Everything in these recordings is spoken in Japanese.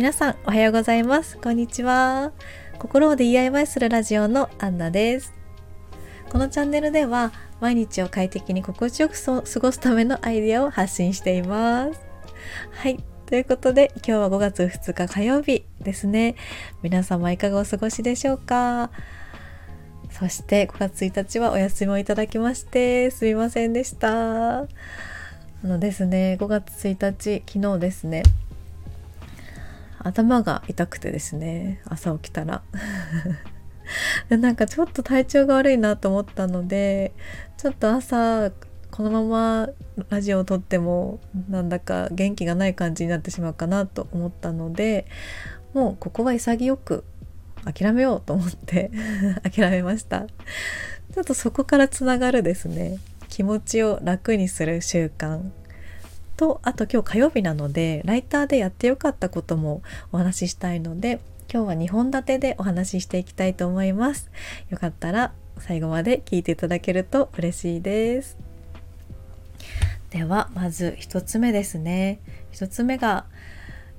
皆さんおはようございます。こんにちは。心を DIY するラジオのアンナです。このチャンネルでは毎日を快適に心地よく過ごすためのアイデアを発信しています。はい。ということで今日は5月2日火曜日ですね。皆様いかがお過ごしでしょうか？そして5月1日はお休みをいただきましてすみませんでした。あのですね5月1日昨日ですね。頭が痛くてですね朝起きたら。でなんかちょっと体調が悪いなと思ったのでちょっと朝このままラジオを撮ってもなんだか元気がない感じになってしまうかなと思ったのでもうここは潔く諦めようと思って 諦めました。ちょっとそこからつながるですね気持ちを楽にする習慣。とあと今日火曜日なのでライターでやってよかったこともお話ししたいので今日は2本立てでお話ししていきたいと思います。よかったら最後まで聞いていただけると嬉しいです。ではまず1つ目ですね。1つ目が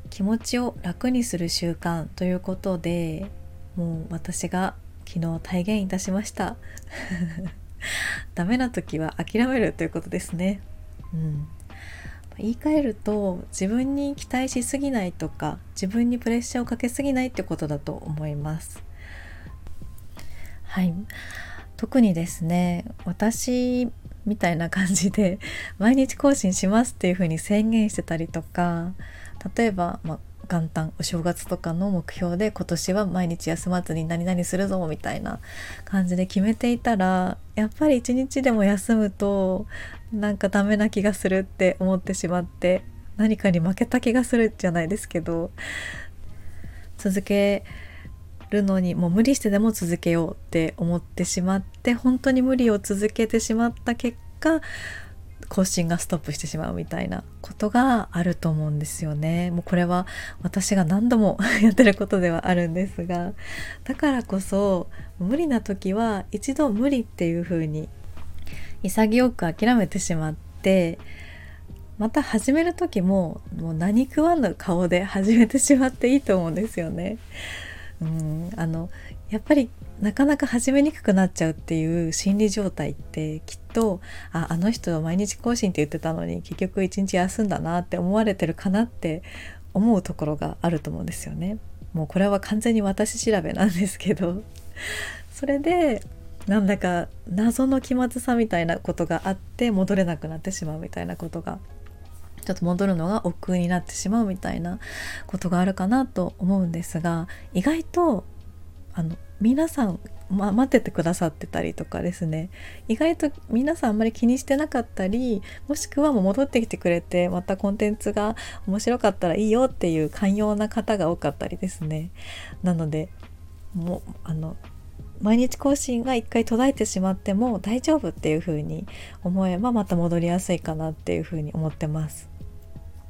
気持ちを楽にする習慣ということでもう私が昨日体現いたしました。ダメな時は諦めるということですね。うん。言い換えると自分に期待しすぎないとか自分にプレッシャーをかけすぎないってことだと思います。はい。特にですね私みたいな感じで毎日更新しますっていう風に宣言してたりとか例えば、まあ、元旦お正月とかの目標で今年は毎日休まずに何々するぞみたいな感じで決めていたらやっぱり一日でも休むとなんかダメな気がするって思ってしまって何かに負けた気がするじゃないですけど続けるのにもう無理してでも続けようって思ってしまって本当に無理を続けてしまった結果更新がストップしてしまうみたいなことがあると思うんですよね。もうこれは私が何度も やってることではあるんですがだからこそ無理な時は一度無理っていう風に潔く諦めてしまってまた始める時ももう何食わぬ顔で始めてしまっていいと思うんですよね。うんあのやっぱりなかなか始めにくくなっちゃうっていう心理状態ってきっとああの人は毎日更新って言ってたのに結局一日休んだなって思われてるかなって思うところがあると思うんですよね。もうこれは完全に私調べなんですけどそれでなんだか謎の気まずさみたいなことがあって戻れなくなってしまうみたいなことがちょっと戻るのが億劫になってしまうみたいなことがあるかなと思うんですが意外とあの皆さん、ま、待っててくださってたりとかですね。意外と皆さんあんまり気にしてなかったりもしくはもう戻ってきてくれてまたコンテンツが面白かったらいいよっていう寛容な方が多かったりですね。なのでもうあの毎日更新が一回途絶えてしまっても大丈夫っていう風に思えばまた戻りやすいかなっていう風に思ってます。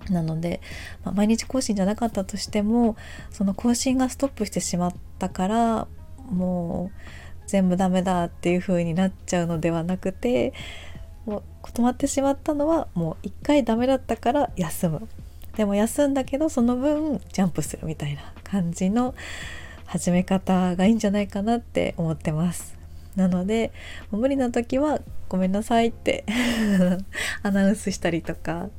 なので、まあ、毎日更新じゃなかったとしてもその更新がストップしてしまったからもう全部ダメだっていう風になっちゃうのではなくてもう止まってしまったのはもう一回ダメだったから休むでも休んだけどその分ジャンプするみたいな感じの始め方がいいんじゃないかなって思ってます。なので無理な時はごめんなさいって アナウンスしたりとか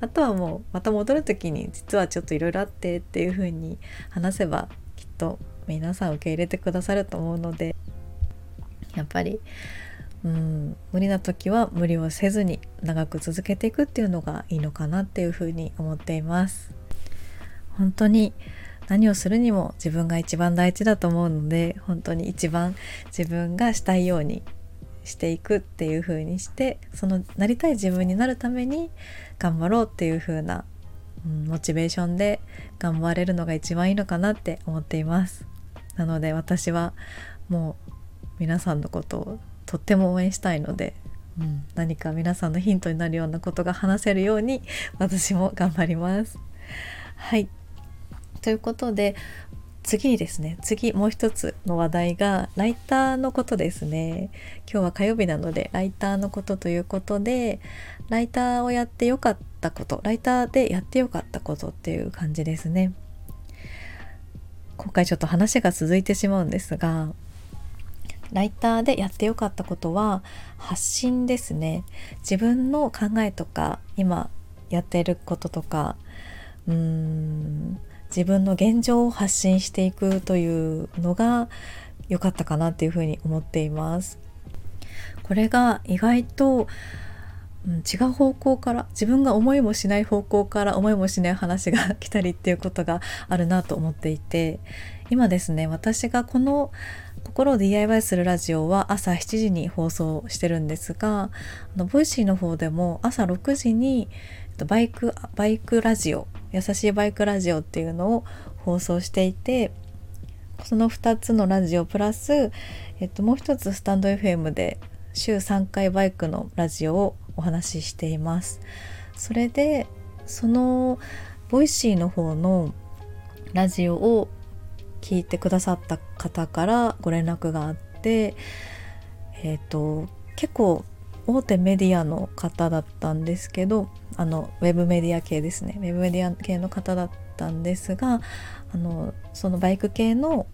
あとはもうまた戻る時に実はちょっといろいろあってっていう風に話せばきっと皆さん受け入れてくださると思うのでやっぱりうん無理な時は無理をせずに長く続けていくっていうのがいいのかなっていうふうに思っています。本当に何をするにも自分が一番大事だと思うので本当に一番自分がしたいようにしていくっていう風にしてそのなりたい自分になるために頑張ろうっていう風な、うん、モチベーションで頑張れるのが一番いいのかなって思っています。なので私はもう皆さんのことをとっても応援したいので、うん、何か皆さんのヒントになるようなことが話せるように私も頑張ります。はい。ということで次にですね。次もう一つの話題がライターのことですね。今日は火曜日なのでライターのことということでライターをやってよかったことライターでやってよかったことっていう感じですね。今回ちょっと話が続いてしまうんですがライターでやってよかったことは発信ですね。自分の考えとか今やってることとかうーん自分の現状を発信していくというのが良かったかなっていうふうに思っています。これが意外と、違う方向から自分が思いもしない方向から思いもしない話が来たりっていうことがあるなと思っていて今ですね私がこの「心を DIY するラジオ」は朝7時に放送してるんですがあの Voicy の方でも朝6時にバイクバイクラジオ優しいバイクラジオっていうのを放送していてその2つのラジオプラス、えっと、もう一つスタンド FM で週3回バイクのラジオをお話ししています。それでその Voicy の方のラジオを聞いてくださった方からご連絡があってえっ、と結構大手メディアの方だったんですけどあのウェブメディア系ですね。ウェブメディア系の方だったんですがあのそのバイク系の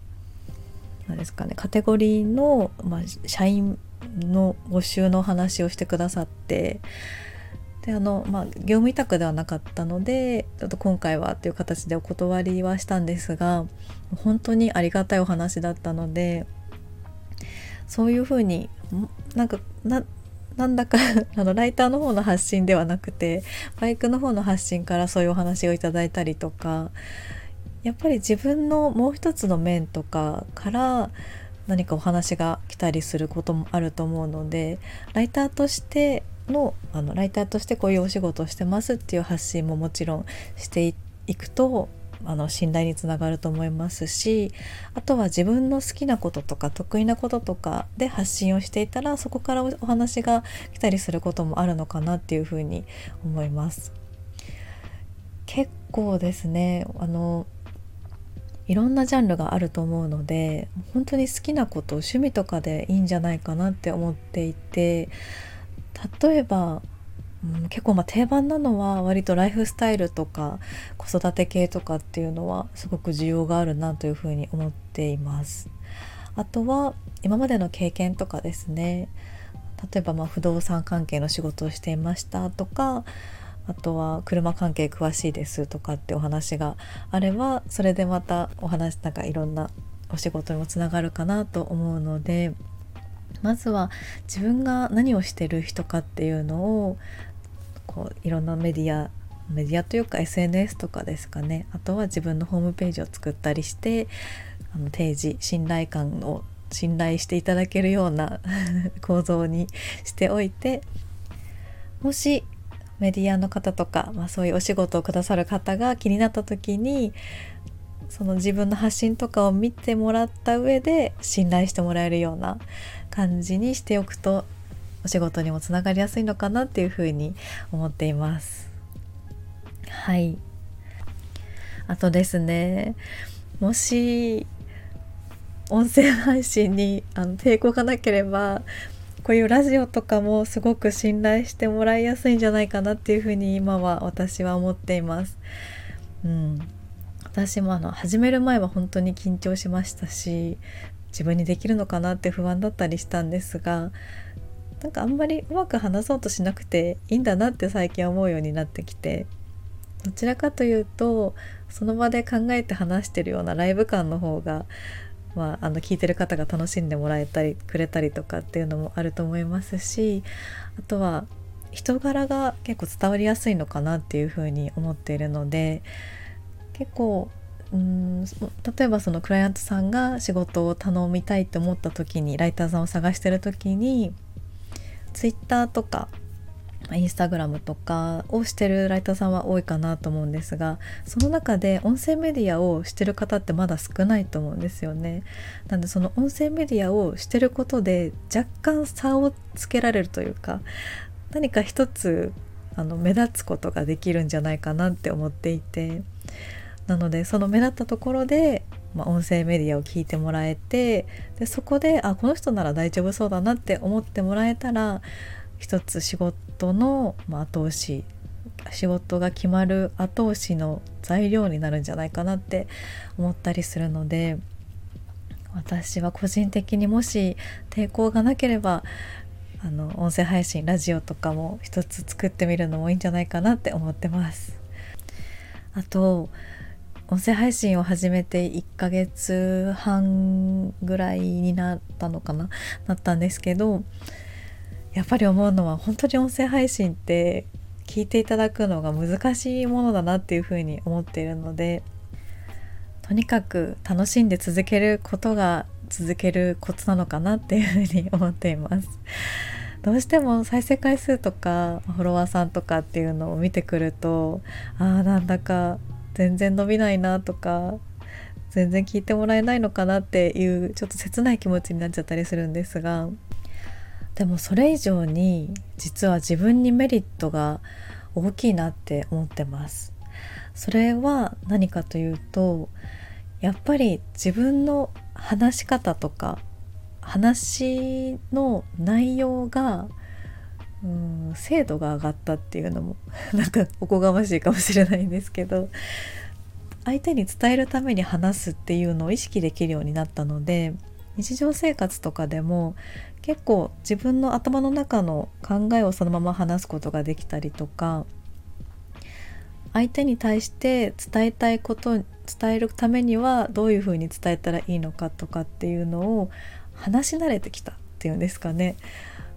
何ですかねカテゴリーの、まあ、社員の募集の話をしてくださってであの、まあ、業務委託ではなかったのでちょっと今回はっていう形でお断りはしたんですが本当にありがたいお話だったのでそういうふうになんかななんだか あのライターの方の発信ではなくてバイクの方の発信からそういうお話をいただいたりとかやっぱり自分のもう一つの面とかから何かお話が来たりすることもあると思うのでライターとしてのあのライターとしてこういうお仕事をしてますっていう発信ももちろんしていくとあの信頼につながると思いますしあとは自分の好きなこととか得意なこととかで発信をしていたらそこからお話が来たりすることもあるのかなっていうふうに思います。結構ですねあのいろんなジャンルがあると思うので本当に好きなこと趣味とかでいいんじゃないかなって思っていて例えば、うん、結構ま定番なのは割とライフスタイルとか子育て系とかっていうのはすごく需要があるなというふうに思っています。あとは今までの経験とかですね例えばま不動産関係の仕事をしていましたとかあとは車関係詳しいですとかってお話があればそれでまたお話なんかいろんなお仕事にもつながるかなと思うのでまずは自分が何をしてる人かっていうのをこういろんなメディアメディアというか SNS とかですかね。あとは自分のホームページを作ったりしてあの提示信頼感を信頼していただけるような 構造にしておいてもしメディアの方とか、まあ、そういうお仕事をくださる方が気になった時にその自分の発信とかを見てもらった上で信頼してもらえるような感じにしておくとお仕事にもつながりやすいのかなっていうふうに思っています。はいあとですねもし音声配信にあの抵抗がなければこういうラジオとかもすごく信頼してもらいやすいんじゃないかなっていうふうに今は私は思っています。うん、私もあの始める前は本当に緊張しましたし自分にできるのかなって不安だったりしたんですがなんかあんまりうまく話そうとしなくていいんだなって最近思うようになってきてどちらかというとその場で考えて話してるようなライブ感の方がまあ、あの聞いてる方が楽しんでもらえたりくれたりとかっていうのもあると思いますしあとは人柄が結構伝わりやすいのかなっていうふうに思っているので結構うん例えばそのクライアントさんが仕事を頼みたいと思った時にライターさんを探してる時に Twitter とかインスタグラムとかをしてるライターさんは多いかなと思うんですがその中で音声メディアをしてる方ってまだ少ないと思うんですよね。なんでその音声メディアをしてることで若干差をつけられるというか何か一つあの目立つことができるんじゃないかなって思っていてなのでその目立ったところで、まあ、音声メディアを聞いてもらえてでそこであこの人なら大丈夫そうだなって思ってもらえたら一つ仕事のま後押し仕事が決まる後押しの材料になるんじゃないかなって思ったりするので私は個人的にもし抵抗がなければあの音声配信ラジオとかも一つ作ってみるのもいいんじゃないかなって思ってます。あと音声配信を始めて1ヶ月半ぐらいになったのかな？なったんですけどやっぱり思うのは本当に音声配信って聞いていただくのが難しいものだなっていうふうに思っているのでとにかく楽しんで続けることが続けるコツなのかなっていうふうに思っています。どうしても再生回数とかフォロワーさんとかっていうのを見てくるとああなんだか全然伸びないなとか全然聞いてもらえないのかなっていうちょっと切ない気持ちになっちゃったりするんですがでもそれ以上に実は自分にメリットが大きいなって思ってます。それは何かというとやっぱり自分の話し方とか話の内容がうん精度が上がったっていうのも なんかおこがましいかもしれないんですけど相手に伝えるために話すっていうのを意識できるようになったので日常生活とかでも結構自分の頭の中の考えをそのまま話すことができたりとか相手に対して伝えたいこと伝えるためにはどういうふうに伝えたらいいのかとかっていうのを話し慣れてきたっていうんですかね。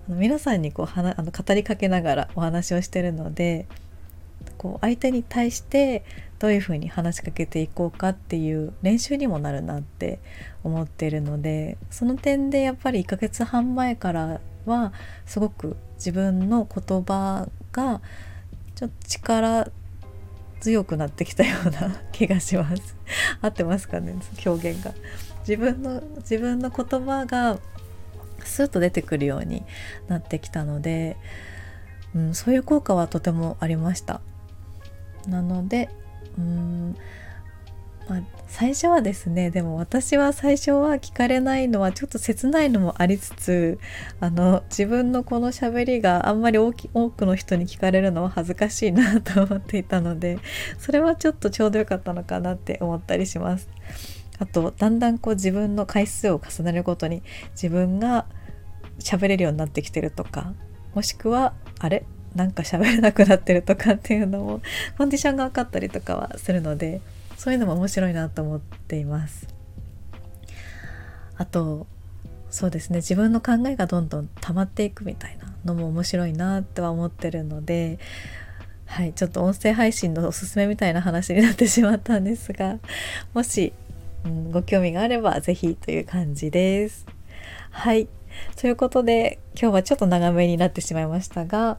あの皆さんにこうはなあの語りかけながらお話をしてるのでこう相手に対してどういうふうに話しかけていこうかっていう練習にもなるなって思ってるのでその点でやっぱり1ヶ月半前からはすごく自分の言葉がちょっと力強くなってきたような 気がします。合ってますかね？表現が。自分の自分の言葉がスッと出てくるようになってきたので、うん、そういう効果はとてもありましたなのでうんまあ、最初はですねでも私は最初は聞かれないのはちょっと切ないのもありつつあの自分のこの喋りがあんまり多くの人に聞かれるのは恥ずかしいなと思っていたのでそれはちょっとちょうどよかったのかなって思ったりします。あとだんだんこう自分の回数を重ねるごとに自分が喋れるようになってきてるとかもしくはあれ？なんか喋れなくなってるとかっていうのも コンディションが分かったりとかはするのでそういうのも面白いなと思っています。あとそうですね自分の考えがどんどん溜まっていくみたいなのも面白いなっては思ってるのではいちょっと音声配信のおすすめみたいな話になってしまったんですがもし、うん、ご興味があれば是非という感じです。はい。ということで今日はちょっと長めになってしまいましたが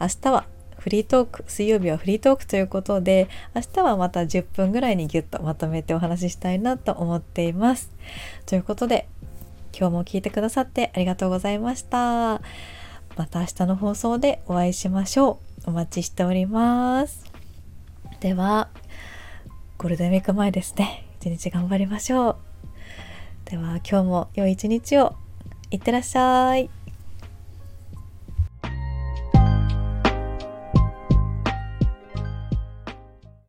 明日はフリートーク水曜日はフリートークということで明日はまた10分ぐらいにギュッとまとめてお話ししたいなと思っています。ということで今日も聞いてくださってありがとうございました。また明日の放送でお会いしましょう。お待ちしております。ではゴールデンウィーク前ですね。一日頑張りましょう。では今日も良い一日を。いってらっしゃい。